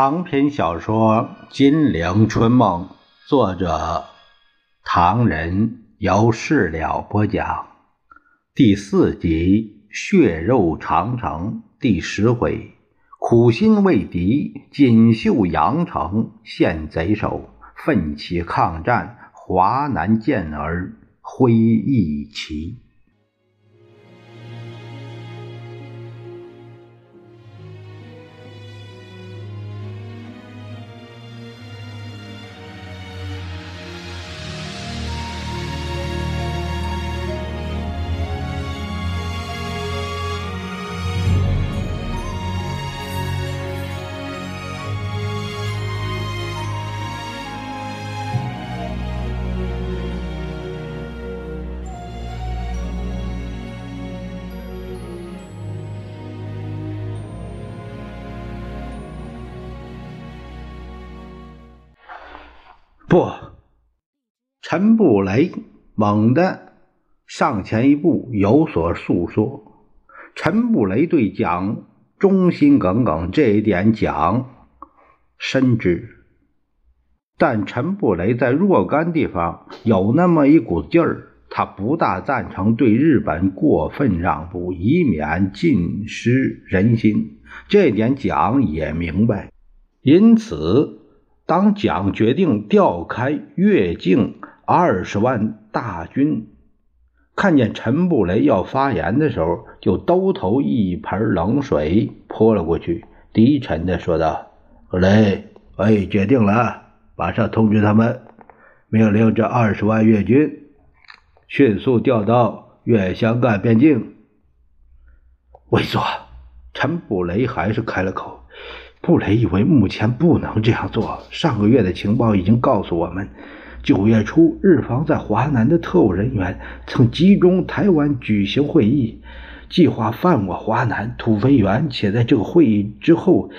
长篇小说《金陵春梦》，作者唐人由事了播讲，第四集《血肉长城》第十回：苦心为敌，锦绣阳城陷贼手，奋起抗战，华南健儿挥义旗。不，陈布雷猛地上前一步，有所诉说。陈布雷对蒋忠心耿耿，这一点蒋深知。但陈布雷在若干地方有那么一股劲儿，他不大赞成对日本过分让步，以免尽失人心。这点蒋也明白，因此。当蒋决定调开越境二十万大军，看见陈布雷要发言的时候，就兜头一盆冷水泼了过去，低沉的说道：“布雷，我已决定了，马上通知他们，命令这二十万越军迅速调到越湘赣边境。”猥琐，陈布雷还是开了口。布雷以为目前不能这样做。上个月的情报已经告诉我们，九月初日方在华南的特务人员曾集中台湾举行会议，计划犯我华南土肥原，且在这个会议之后，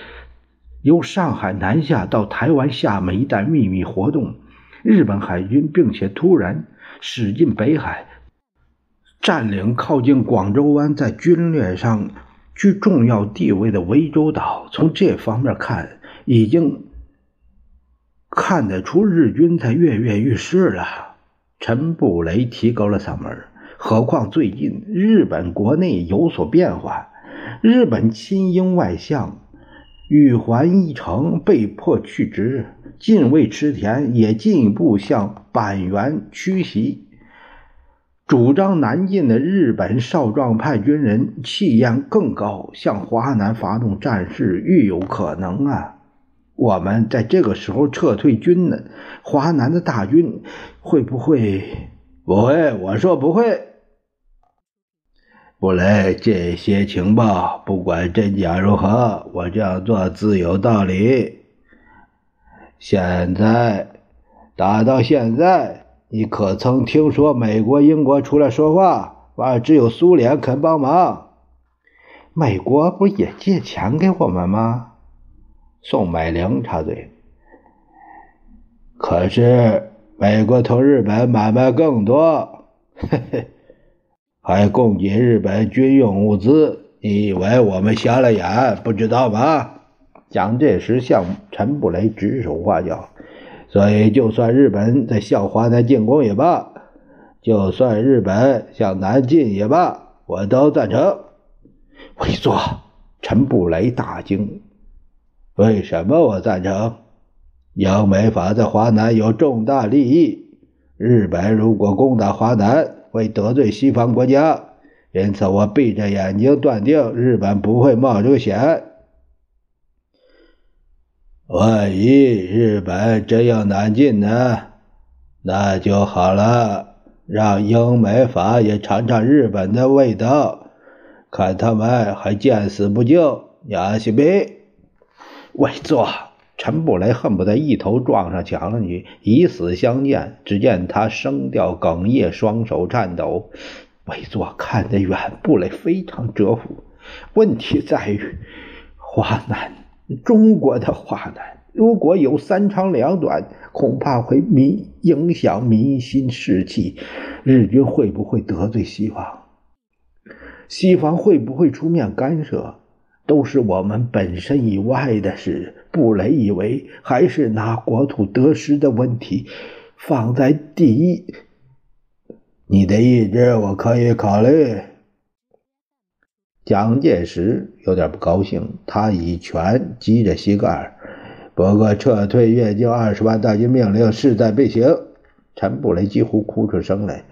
由上海南下到台湾厦门一带秘密活动。日本海军并且突然驶进北海，占领靠近广州湾，在军略上。居重要地位的涠洲岛，从这方面看，已经看得出日军在跃跃欲试了。陈布雷提高了嗓门何况最近日本国内有所变化，日本亲英外相羽环一成被迫去职，近卫池田也进一步向板垣屈膝。主张南进的日本少壮派军人气焰更高，向华南发动战事愈有可能啊！我们在这个时候撤退军呢，华南的大军会不会？不会，我说不会。布雷，这些情报不管真假如何，我这样做自有道理。现在，打到现在。你可曾听说美国、英国出来说话？啊，只有苏联肯帮忙。美国不也借钱给我们吗？宋美龄插嘴。可是美国同日本买卖更多，嘿嘿，还供给日本军用物资。你以为我们瞎了眼不知道吗？蒋介石向陈布雷指手画脚。所以，就算日本在向华南进攻也罢，就算日本向南进也罢，我都赞成。会做，陈布雷大惊。为什么我赞成？英美法在华南有重大利益，日本如果攻打华南，会得罪西方国家，因此我闭着眼睛断定日本不会冒这个险。万一日本真要南进呢？那就好了，让英美法也尝尝日本的味道，看他们还见死不救，亚西贝。委座，陈布雷恨不得一头撞上墙了，你以死相见。只见他声调哽咽，双手颤抖。委座看得远，布雷非常折服。问题在于华南。中国的话呢如果有三长两短，恐怕会民影响民心士气。日军会不会得罪西方？西方会不会出面干涉？都是我们本身以外的事。布雷以为还是拿国土得失的问题放在第一。你的意志我可以考虑。蒋介石有点不高兴，他以拳击着膝盖。不过撤退越境二十万大军命令势在必行。陈布雷几乎哭出声来。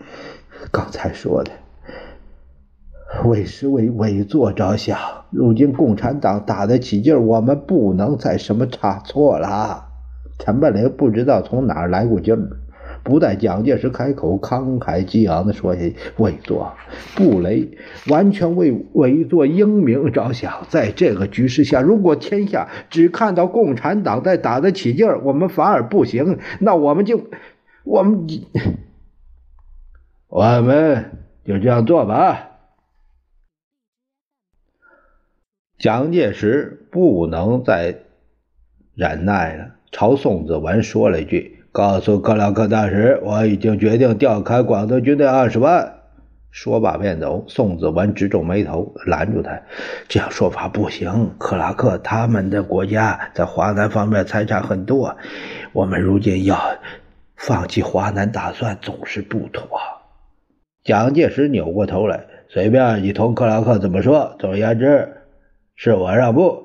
刚才说的，为是为委座着想。如今共产党打得起劲，我们不能再什么差错了。陈布雷不知道从哪儿来股劲儿。不待蒋介石开口，慷慨激昂地说：“下：“伪作，布雷完全为伪作英明着想。在这个局势下，如果天下只看到共产党在打得起劲儿，我们反而不行，那我们就，我们，我们就这样做吧。”蒋介石不能再忍耐了，朝宋子文说了一句。告诉克拉克大使，我已经决定调开广东军队二十万。说罢便走。宋子文直皱眉头，拦住他：“这样说法不行。克拉克他们的国家在华南方面财产很多，我们如今要放弃华南打算，总是不妥。”蒋介石扭过头来：“随便你同克拉克怎么说，总而言之，是我让步。”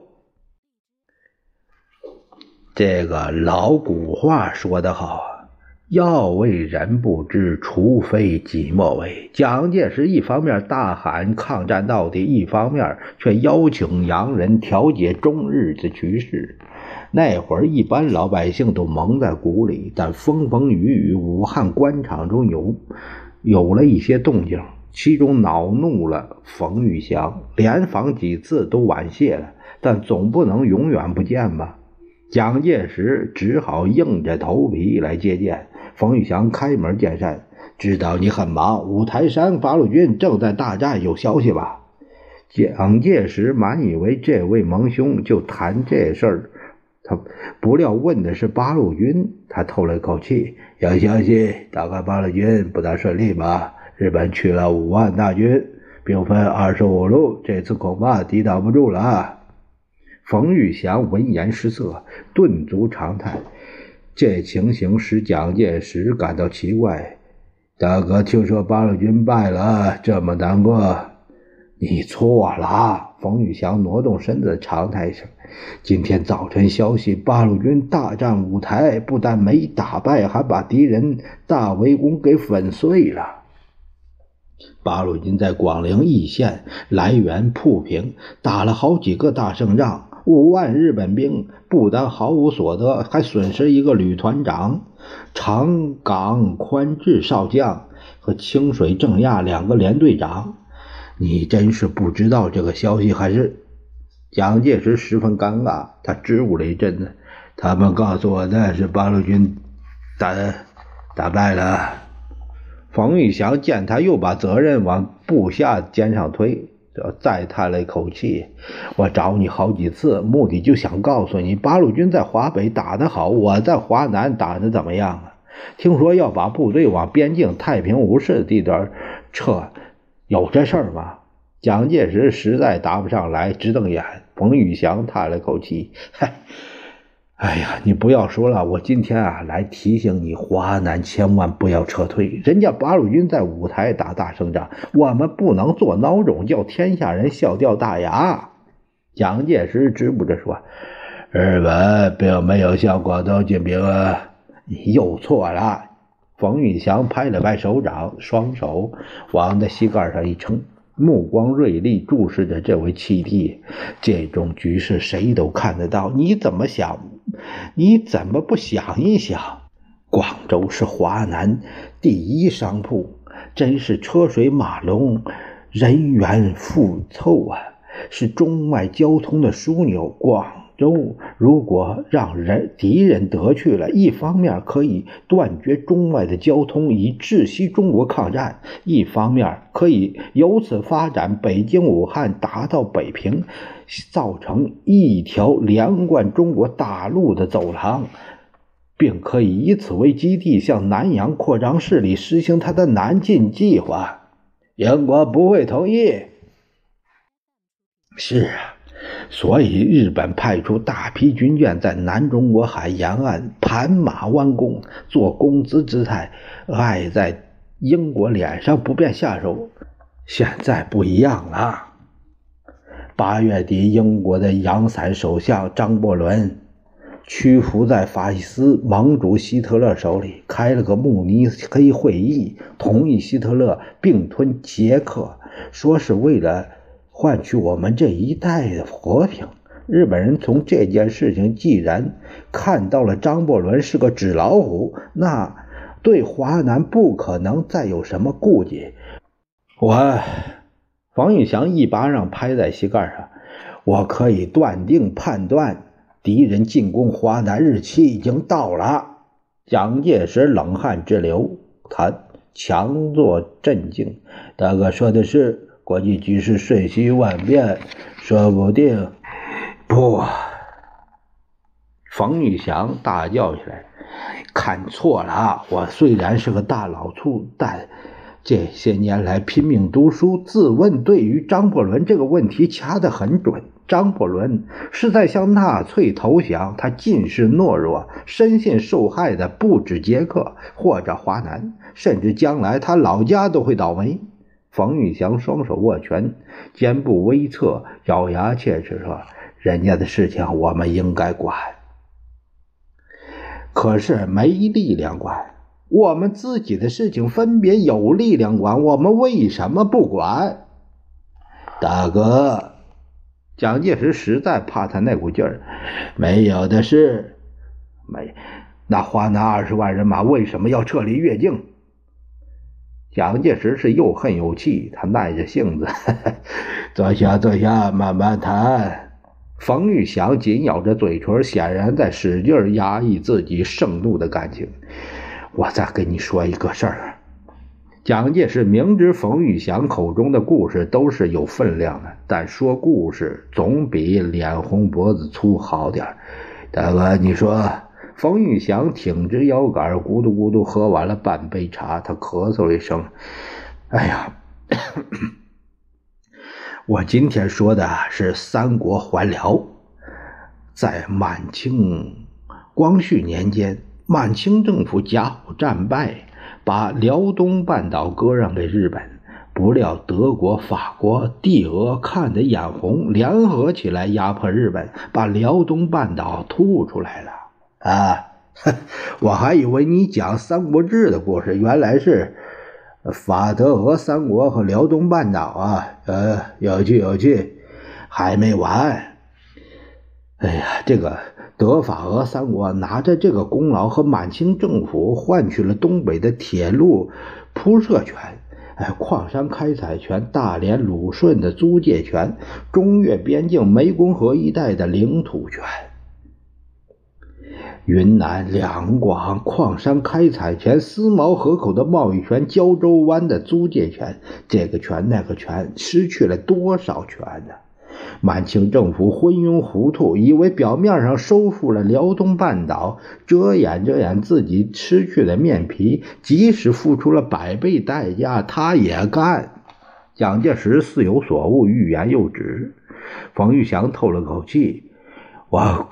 这个老古话说得好啊，“要为人不知，除非己莫为。”蒋介石一方面大喊抗战到底，一方面却邀请洋人调解中日的局势。那会儿，一般老百姓都蒙在鼓里，但风风雨雨，武汉官场中有有了一些动静，其中恼怒了冯玉祥，连访几次都婉谢了，但总不能永远不见吧。蒋介石只好硬着头皮来接见冯玉祥，开门见山：“知道你很忙，五台山八路军正在大战，有消息吧？”蒋介石满以为这位盟兄就谈这事儿，他不料问的是八路军，他透了一口气：“有消息，大概八路军不大顺利吧？日本去了五万大军，兵分二十五路，这次恐怕抵挡不住了。”冯玉祥闻言失色，顿足长叹。这情形使蒋介石感到奇怪。大哥听说八路军败了，这么难过？你错了。冯玉祥挪动身子，长叹一声：“今天早晨消息，八路军大战五台，不但没打败，还把敌人大围攻给粉碎了。八路军在广陵易县、来源、铺平打了好几个大胜仗。”五万日本兵不但毫无所得，还损失一个旅团长长冈宽志少将和清水正亚两个连队长。你真是不知道这个消息，还是？蒋介石十分尴尬，他支吾了一阵子。他们告诉我的是八路军打打败了。冯玉祥见他又把责任往部下肩上推。这再叹了一口气，我找你好几次，目的就想告诉你，八路军在华北打得好，我在华南打得怎么样啊？听说要把部队往边境太平无事的地段撤，有这事儿吗？蒋介石实在答不上来，直瞪眼。冯玉祥叹了口气，嗨。哎呀，你不要说了，我今天啊来提醒你，华南千万不要撤退。人家八路军在五台打大胜仗，我们不能做孬种，叫天下人笑掉大牙。蒋介石支不着说：“日本并没有向广东进兵。”你又错了。冯玉祥拍了拍手掌，双手往那膝盖上一撑。目光锐利，注视着这位七弟。这种局势谁都看得到，你怎么想？你怎么不想一想？广州是华南第一商铺，真是车水马龙，人员富凑啊，是中外交通的枢纽。广。中如果让人敌人得去了，一方面可以断绝中外的交通，以窒息中国抗战；一方面可以由此发展北京、武汉，达到北平，造成一条连贯中国大陆的走廊，并可以以此为基地，向南洋扩张势力，实行他的南进计划。英国不会同意。是啊。所以日本派出大批军舰在南中国海沿岸盘马弯弓，做公子之态，碍在英国脸上不便下手。现在不一样了。八月底，英国的洋伞首相张伯伦屈服在法西斯盟主希特勒手里，开了个慕尼黑会议，同意希特勒并吞捷克，说是为了换取我们这一代的和平。日本人从这件事情既然看到了张伯伦是个纸老虎，那对华南不可能再有什么顾忌。我。房玉祥一巴掌拍在膝盖上，我可以断定判断，敌人进攻华南日期已经到了。蒋介石冷汗直流，他强作镇静。大哥说的是，国际局势瞬息万变，说不定不。冯玉祥大叫起来：“看错了！我虽然是个大老粗，但……”这些年来拼命读书，自问对于张伯伦这个问题掐得很准。张伯伦是在向纳粹投降，他尽是懦弱，深信受害的不止捷克或者华南，甚至将来他老家都会倒霉。冯玉祥双手握拳，肩部微侧，咬牙切齿说：“人家的事情我们应该管，可是没力量管。”我们自己的事情分别有力量管，我们为什么不管？大哥，蒋介石实在怕他那股劲儿，没有的事。没，那华南二十万人马为什么要撤离越境？蒋介石是又恨又气，他耐着性子，坐下，坐下，慢慢谈。冯玉祥紧咬着嘴唇，显然在使劲压抑自己盛怒的感情。我再跟你说一个事儿，蒋介石明知冯玉祥口中的故事都是有分量的，但说故事总比脸红脖子粗好点大哥，你说，冯玉祥挺直腰杆，咕嘟咕嘟喝完了半杯茶，他咳嗽了一声：“哎呀，我今天说的是三国还辽，在满清光绪年间。”满清政府甲午战败，把辽东半岛割让给日本。不料德国、法国、帝俄看得眼红，联合起来压迫日本，把辽东半岛吐出来了。啊，我还以为你讲《三国志》的故事，原来是法、德、俄三国和辽东半岛啊！呃，有趣有趣，还没完。哎呀，这个。德法俄三国拿着这个功劳和满清政府换取了东北的铁路铺设权、哎矿山开采权、大连、鲁顺的租界权、中越边境湄公河一带的领土权、云南两广矿山开采权、思茅河口的贸易权、胶州湾的租界权，这个权那个权，失去了多少权呢？满清政府昏庸糊涂，以为表面上收复了辽东半岛，遮掩遮掩自己失去的面皮，即使付出了百倍代价，他也干。蒋介石似有所悟，欲言又止。冯玉祥透了口气：“我，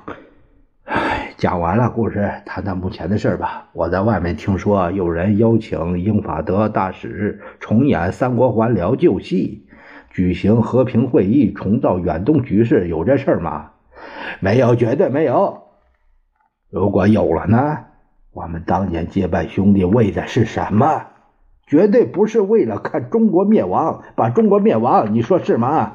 讲完了故事，谈谈目前的事吧。我在外面听说，有人邀请英法德大使重演《三国还辽》旧戏。”举行和平会议，重造远东局势，有这事儿吗？没有，绝对没有。如果有了呢？我们当年结拜兄弟为的是什么？绝对不是为了看中国灭亡，把中国灭亡，你说是吗？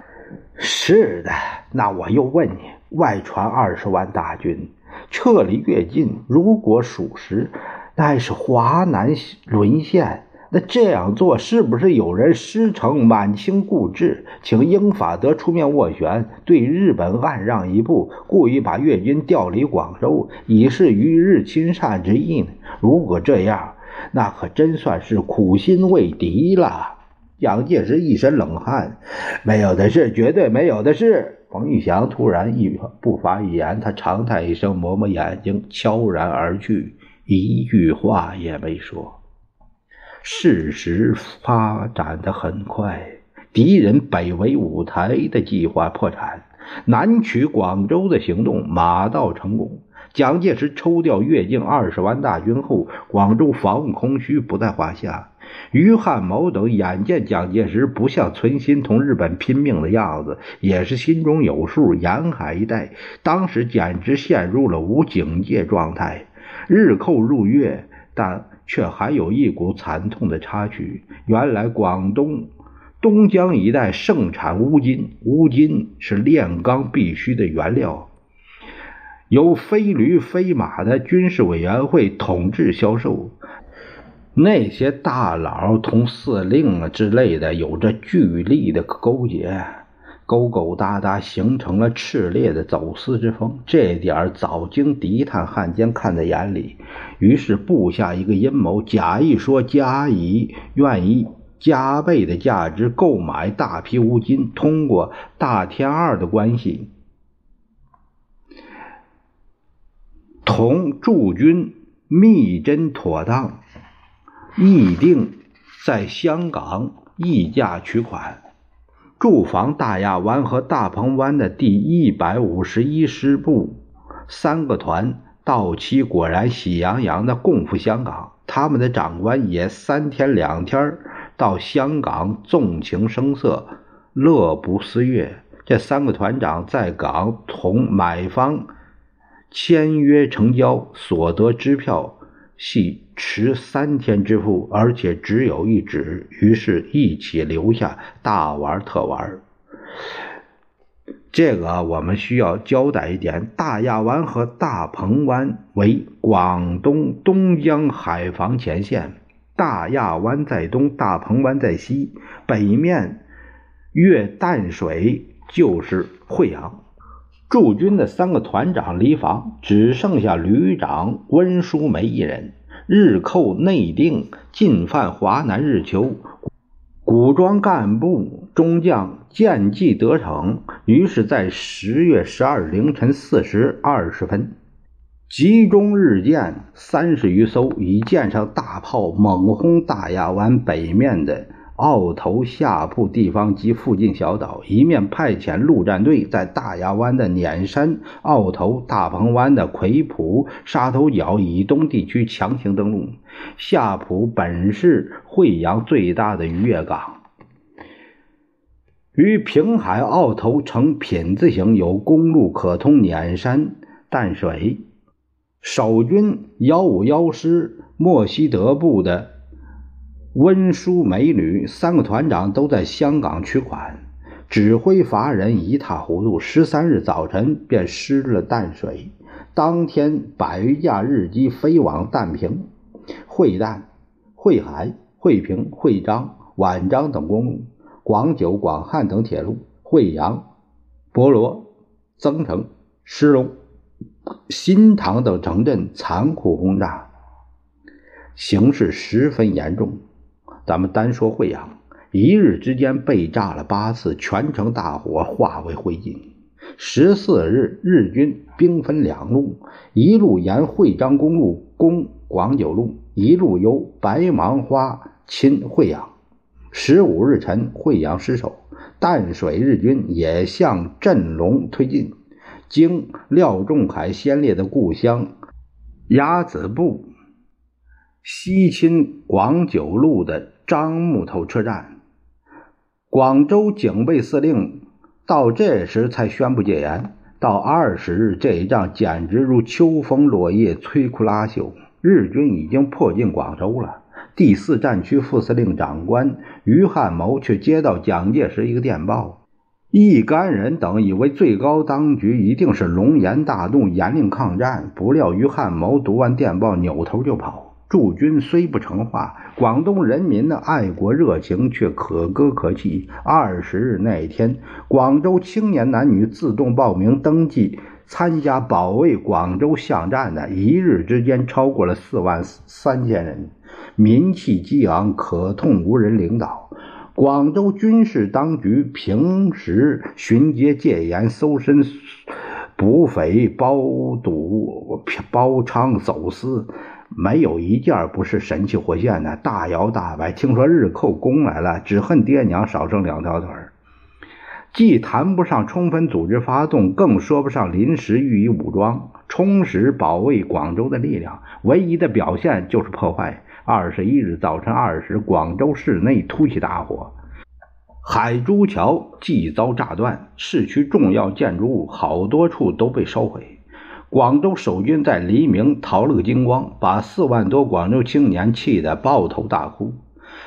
是的。那我又问你，外传二十万大军撤离越境，如果属实，乃是华南沦陷。那这样做是不是有人师承满清故制，请英法德出面斡旋，对日本暗让一步，故意把越军调离广州，以示与日亲善之意呢？如果这样，那可真算是苦心为敌了。蒋介石一身冷汗，没有的事，绝对没有的事。冯玉祥突然一不发一言，他长叹一声，抹抹眼睛，悄然而去，一句话也没说。事实发展的很快，敌人北围五台的计划破产，南取广州的行动马到成功。蒋介石抽调越境二十万大军后，广州防务空虚不在话下。于汉谋等眼见蒋介石不像存心同日本拼命的样子，也是心中有数。沿海一带当时简直陷入了无警戒状态，日寇入粤，但却还有一股惨痛的插曲。原来广东东江一带盛产乌金，乌金是炼钢必须的原料。由非驴非马的军事委员会统治销售，那些大佬同司令啊之类的有着巨力的勾结，勾勾搭搭，形成了炽烈的走私之风。这点早经敌探汉奸看在眼里，于是布下一个阴谋，假意说加以愿意加倍的价值购买大批乌金，通过大天二的关系。同驻军密侦妥当，议定在香港议价取款，驻防大亚湾和大鹏湾的第一百五十一师部三个团到期果然喜洋洋的共赴香港，他们的长官也三天两天到香港纵情声色，乐不思悦。这三个团长在港同买方。签约成交所得支票系迟三天支付，而且只有一纸，于是一起留下大玩特玩。这个我们需要交代一点：大亚湾和大鹏湾为广东东江海防前线，大亚湾在东，大鹏湾在西，北面越淡水就是惠阳。驻军的三个团长离防，只剩下旅长温淑梅一人。日寇内定，进犯华南日求，武装干部中将见计得逞，于是，在十月十二凌晨四时二十分，集中日舰三十余艘，以舰上大炮猛轰大亚湾北面的。澳头下铺地方及附近小岛，一面派遣陆战队在大亚湾的碾山、澳头、大鹏湾的葵浦、沙头角以东地区强行登陆。下浦本是惠阳最大的渔业港，与平海、澳头呈品字形，有公路可通碾山、淡水。守军幺五幺师莫西德部的。温淑美女三个团长都在香港取款，指挥乏人，一塌糊涂。十三日早晨便失了淡水，当天百余架日机飞往淡平、惠淡、惠海、惠平、惠章、宛章等公路，广九、广汉等铁路，惠阳、博罗、增城、石龙、新塘等城镇残酷轰炸，形势十分严重。咱们单说惠阳，一日之间被炸了八次，全城大火化为灰烬。十四日，日军兵分两路，一路沿惠章公路攻广九路，一路由白芒花侵惠阳。十五日晨，惠阳失守，淡水日军也向镇龙推进，经廖仲恺先烈的故乡鸭子埠，西侵广九路的。樟木头车站，广州警备司令到这时才宣布戒严。到二十日，这一仗简直如秋风落叶，摧枯拉朽。日军已经迫近广州了。第四战区副司令长官于汉谋却接到蒋介石一个电报，一干人等以为最高当局一定是龙颜大怒，严令抗战。不料于汉谋读完电报，扭头就跑。驻军虽不成话，广东人民的爱国热情却可歌可泣。二十日那一天，广州青年男女自动报名登记参加保卫广州巷战的，一日之间超过了四万三千人，民气激昂，可痛无人领导。广州军事当局平时巡街戒严、搜身、捕匪、包堵、包娼、走私。没有一件不是神气活现的，大摇大摆。听说日寇攻来了，只恨爹娘少生两条腿儿既谈不上充分组织发动，更说不上临时予以武装，充实保卫广州的力量。唯一的表现就是破坏。二十一日早晨二时，广州市内突起大火，海珠桥即遭炸断，市区重要建筑物好多处都被烧毁。广州守军在黎明逃了个精光，把四万多广州青年气得抱头大哭。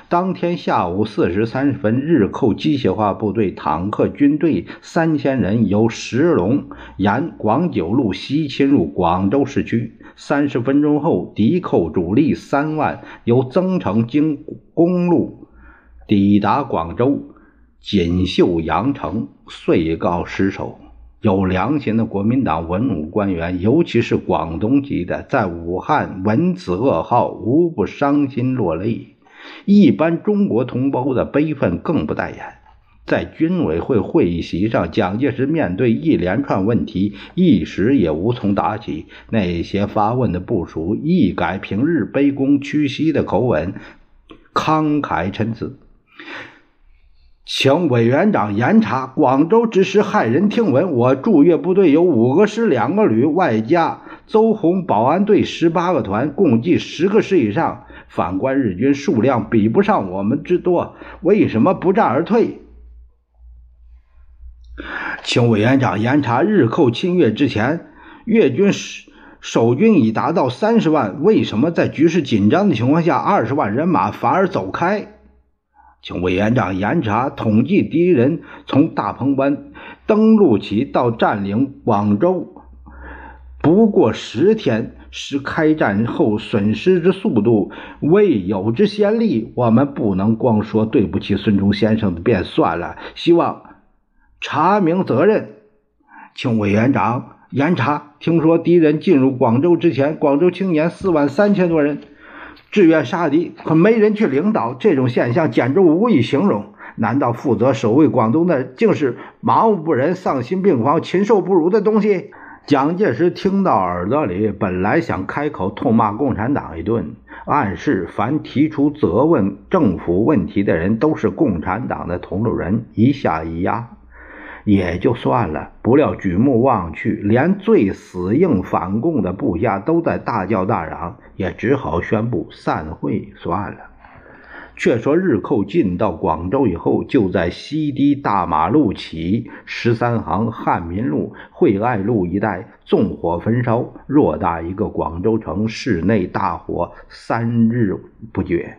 当天下午四时三十分，日寇机械化部队坦克军队三千人由石龙沿广九路西侵入广州市区。三十分钟后，敌寇主力三万由增城经公路抵达广州锦绣羊城，遂告失守。有良心的国民党文武官员，尤其是广东籍的，在武汉闻此噩耗，无不伤心落泪。一般中国同胞的悲愤更不待言。在军委会会议席上，蒋介石面对一连串问题，一时也无从答起。那些发问的部属一改平日卑躬屈膝的口吻，慷慨陈词，请委员长严查广州之事，骇人听闻。我驻粤部队有五个师、两个旅，外加邹红保安队十八个团，共计十个师以上。反观日军数量比不上我们之多，为什么不战而退？请委员长严查日寇侵越之前，越军守军已达到三十万，为什么在局势紧张的情况下，二十万人马反而走开？请委员长严查统计敌人从大鹏湾登陆起到占领广州，不过十天。是开战后损失之速度未有之先例，我们不能光说对不起孙中先生的便算了。希望查明责任，请委员长严查。听说敌人进入广州之前，广州青年四万三千多人志愿杀敌，可没人去领导，这种现象简直无以形容。难道负责守卫广东的竟是麻木不仁、丧心病狂、禽兽不如的东西？蒋介石听到耳朵里，本来想开口痛骂共产党一顿，暗示凡提出责问政府问题的人都是共产党的同路人，一下一压也就算了。不料举目望去，连最死硬反共的部下都在大叫大嚷，也只好宣布散会算了。却说日寇进到广州以后，就在西堤大马路起十三行汉民路、惠爱路一带纵火焚烧，偌大一个广州城市内大火三日不绝，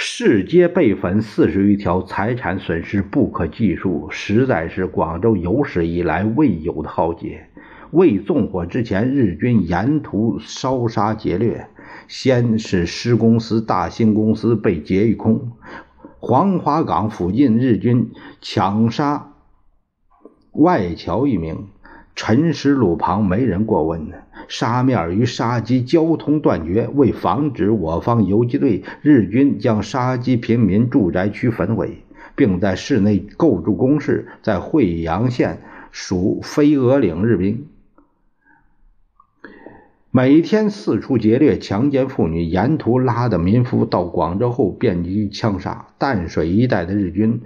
市街被焚四十余条，财产损失不可计数，实在是广州有史以来未有的浩劫。未纵火之前，日军沿途烧杀劫掠。先是施公司、大兴公司被劫一空，黄花岗附近日军抢杀外侨一名，陈尸路旁没人过问呢。沙面与沙基交通断绝，为防止我方游击队，日军将沙基平民住宅区焚毁，并在市内构筑工事，在惠阳县属飞鹅岭日兵。每天四处劫掠、强奸妇女，沿途拉的民夫到广州后遍地枪杀。淡水一带的日军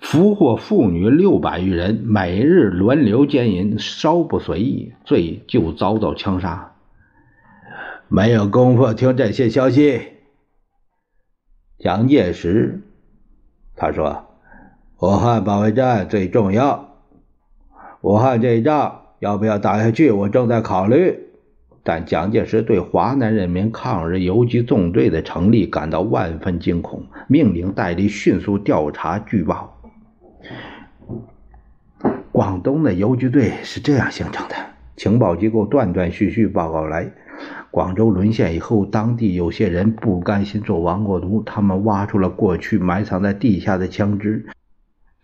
俘获妇女六百余人，每日轮流奸淫，稍不随意，罪就遭到枪杀。没有功夫听这些消息。蒋介石他说：“武汉保卫战最重要，武汉这一仗要不要打下去，我正在考虑。”但蒋介石对华南人民抗日游击纵队的成立感到万分惊恐，命令戴笠迅速调查据报。广东的游击队是这样形成的：情报机构断断续续报告来，广州沦陷以后，当地有些人不甘心做亡国奴，他们挖出了过去埋藏在地下的枪支，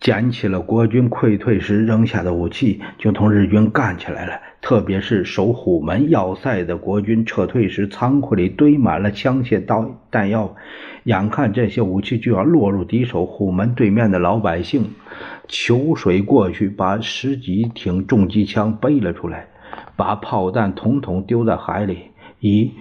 捡起了国军溃退时扔下的武器，就同日军干起来了。特别是守虎门要塞的国军撤退时，仓库里堆满了枪械、刀弹药。眼看这些武器就要落入敌手，虎门对面的老百姓求水过去，把十几挺重机枪背了出来，把炮弹统统丢在海里，以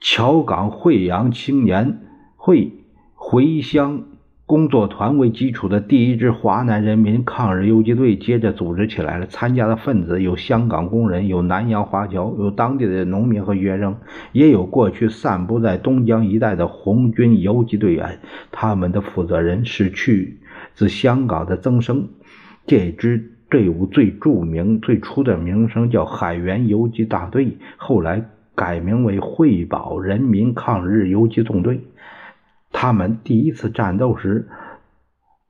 侨港惠阳青年会回乡。工作团为基础的第一支华南人民抗日游击队接着组织起来了。参加的分子有香港工人，有南洋华侨，有当地的农民和学生，也有过去散布在东江一带的红军游击队员。他们的负责人是去自香港的曾生。这支队伍最著名、最初的名声叫海员游击大队，后来改名为惠宝人民抗日游击纵队。他们第一次战斗时，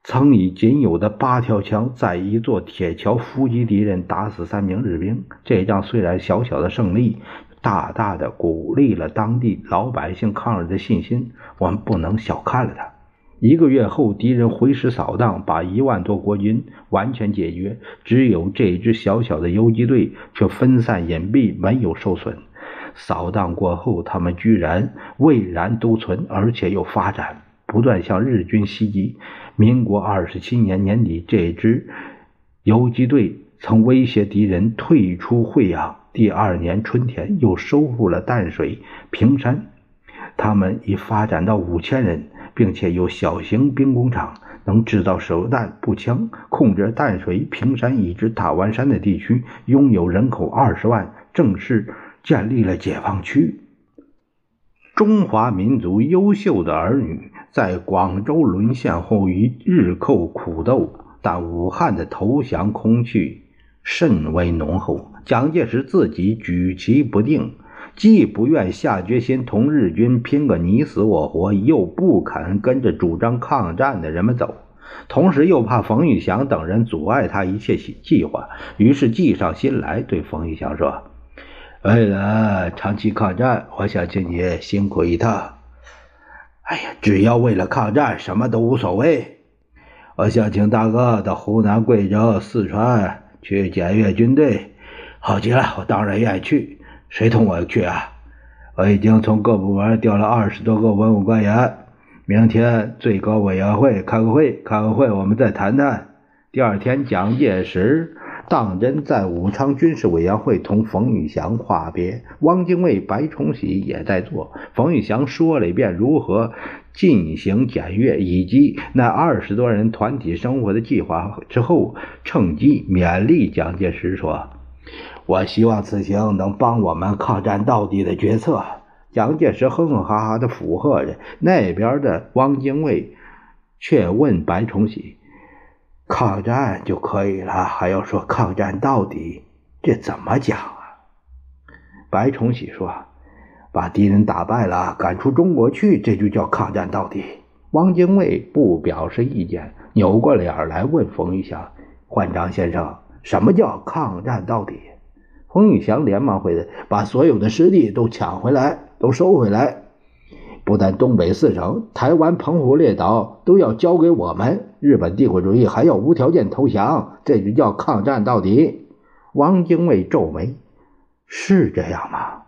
曾以仅有的八条枪，在一座铁桥伏击敌人，打死三名日兵。这仗虽然小小的胜利，大大的鼓励了当地老百姓抗日的信心。我们不能小看了它。一个月后，敌人回师扫荡，把一万多国军完全解决，只有这支小小的游击队却分散隐蔽，没有受损。扫荡过后，他们居然巍然独存，而且又发展，不断向日军袭击。民国二十七年年底，这支游击队曾威胁敌人退出惠阳。第二年春天，又收复了淡水、平山。他们已发展到五千人，并且有小型兵工厂，能制造手榴弹、步枪，控制淡水、平山以至大湾山的地区，拥有人口二十万，正式。建立了解放区。中华民族优秀的儿女在广州沦陷后与日寇苦斗，但武汉的投降空气甚为浓厚。蒋介石自己举棋不定，既不愿下决心同日军拼个你死我活，又不肯跟着主张抗战的人们走，同时又怕冯玉祥等人阻碍他一切计划，于是计上心来，对冯玉祥说。为了长期抗战，我想请你辛苦一趟。哎呀，只要为了抗战，什么都无所谓。我想请大哥到湖南、贵州、四川去检阅军队。好极了，我当然愿意去。谁同我去啊？我已经从各部门调了二十多个文武官员。明天最高委员会开个会，开个会我们再谈谈。第二天，蒋介石。当真在武昌军事委员会同冯玉祥话别，汪精卫、白崇禧也在座。冯玉祥说了一遍如何进行检阅以及那二十多人团体生活的计划之后，趁机勉励蒋介石说：“我希望此行能帮我们抗战到底的决策。”蒋介石哼哼哈哈的附和着。那边的汪精卫却问白崇禧。抗战就可以了，还要说抗战到底，这怎么讲啊？白崇禧说：“把敌人打败了，赶出中国去，这就叫抗战到底。”汪精卫不表示意见，扭过脸来问冯玉祥：“焕章先生，什么叫抗战到底？”彭玉祥连忙回答：“把所有的失地都抢回来，都收回来。”不但东北四省、台湾、澎湖列岛都要交给我们，日本帝国主义还要无条件投降，这就叫抗战到底。汪精卫皱眉：“是这样吗？”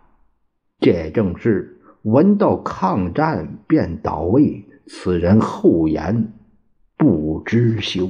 这正是闻到抗战便倒位，此人厚颜不知羞。